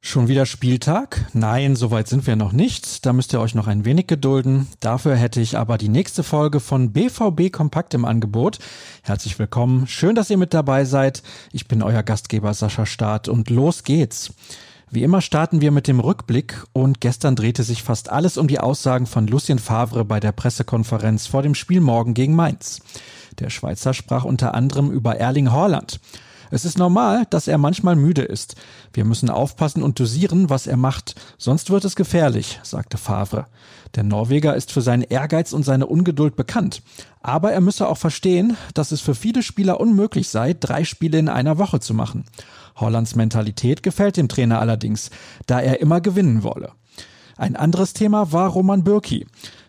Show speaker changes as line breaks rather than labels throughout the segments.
Schon wieder Spieltag? Nein, soweit sind wir noch nicht. Da müsst ihr euch noch ein wenig gedulden. Dafür hätte ich aber die nächste Folge von BVB Kompakt im Angebot. Herzlich willkommen. Schön, dass ihr mit dabei seid. Ich bin euer Gastgeber Sascha Staat und los geht's. Wie immer starten wir mit dem Rückblick und gestern drehte sich fast alles um die Aussagen von Lucien Favre bei der Pressekonferenz vor dem Spiel morgen gegen Mainz. Der Schweizer sprach unter anderem über Erling Haaland. Es ist normal, dass er manchmal müde ist. Wir müssen aufpassen und dosieren, was er macht, sonst wird es gefährlich, sagte Favre. Der Norweger ist für seinen Ehrgeiz und seine Ungeduld bekannt. Aber er müsse auch verstehen, dass es für viele Spieler unmöglich sei, drei Spiele in einer Woche zu machen. Hollands Mentalität gefällt dem Trainer allerdings, da er immer gewinnen wolle. Ein anderes Thema war Roman Bürki.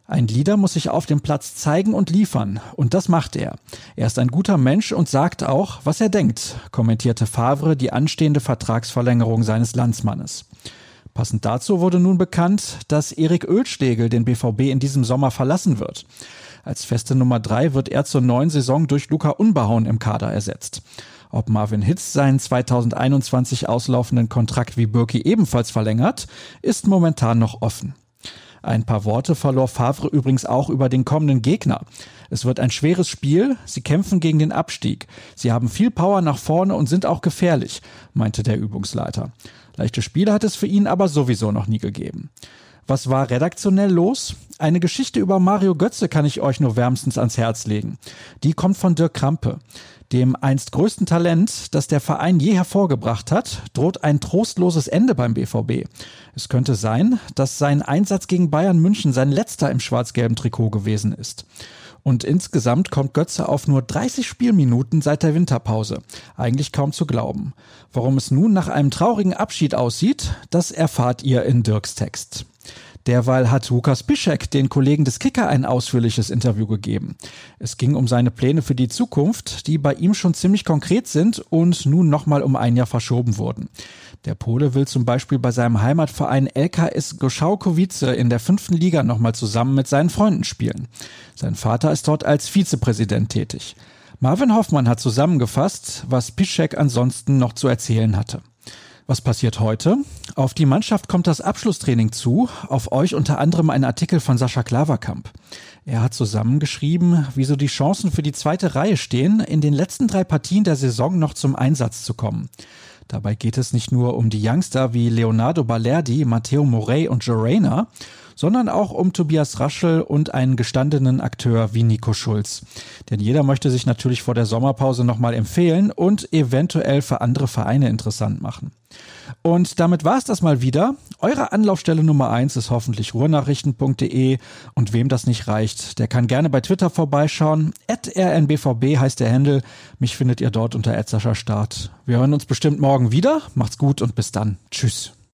Ein Leader muss sich auf dem Platz zeigen und liefern, und das macht er. Er ist ein guter Mensch und sagt auch, was er denkt, kommentierte Favre die anstehende Vertragsverlängerung seines Landsmannes. Passend dazu wurde nun bekannt, dass Erik Ölschlegel den BVB in diesem Sommer verlassen wird. Als feste Nummer drei wird er zur neuen Saison durch Luca Unbehauen im Kader ersetzt. Ob Marvin Hitz seinen 2021 auslaufenden Kontrakt wie Birki ebenfalls verlängert, ist momentan noch offen. Ein paar Worte verlor Favre übrigens auch über den kommenden Gegner. Es wird ein schweres Spiel, sie kämpfen gegen den Abstieg. Sie haben viel Power nach vorne und sind auch gefährlich, meinte der Übungsleiter. Leichte Spiele hat es für ihn aber sowieso noch nie gegeben. Was war redaktionell los? Eine Geschichte über Mario Götze kann ich euch nur wärmstens ans Herz legen. Die kommt von Dirk Krampe. Dem einst größten Talent, das der Verein je hervorgebracht hat, droht ein trostloses Ende beim BVB. Es könnte sein, dass sein Einsatz gegen Bayern München sein letzter im schwarz-gelben Trikot gewesen ist. Und insgesamt kommt Götze auf nur 30 Spielminuten seit der Winterpause. Eigentlich kaum zu glauben. Warum es nun nach einem traurigen Abschied aussieht, das erfahrt ihr in Dirks Text. Derweil hat Lukas Bischek den Kollegen des Kicker ein ausführliches Interview gegeben. Es ging um seine Pläne für die Zukunft, die bei ihm schon ziemlich konkret sind und nun nochmal um ein Jahr verschoben wurden. Der Pole will zum Beispiel bei seinem Heimatverein LKS Goschaukowice in der fünften Liga nochmal zusammen mit seinen Freunden spielen. Sein Vater ist dort als Vizepräsident tätig. Marvin Hoffmann hat zusammengefasst, was Piszek ansonsten noch zu erzählen hatte. Was passiert heute? Auf die Mannschaft kommt das Abschlusstraining zu, auf euch unter anderem ein Artikel von Sascha Klaverkamp. Er hat zusammengeschrieben, wieso die Chancen für die zweite Reihe stehen, in den letzten drei Partien der Saison noch zum Einsatz zu kommen. Dabei geht es nicht nur um die Youngster wie Leonardo Balerdi, Matteo Morey und Jorena, sondern auch um Tobias Raschel und einen gestandenen Akteur wie Nico Schulz. Denn jeder möchte sich natürlich vor der Sommerpause nochmal empfehlen und eventuell für andere Vereine interessant machen. Und damit war es das mal wieder. Eure Anlaufstelle Nummer eins ist hoffentlich ruhrnachrichten.de und wem das nicht reicht, der kann gerne bei Twitter vorbeischauen. At rnbvb heißt der Handel. Mich findet ihr dort unter Start. Wir hören uns bestimmt morgen wieder. Macht's gut und bis dann. Tschüss.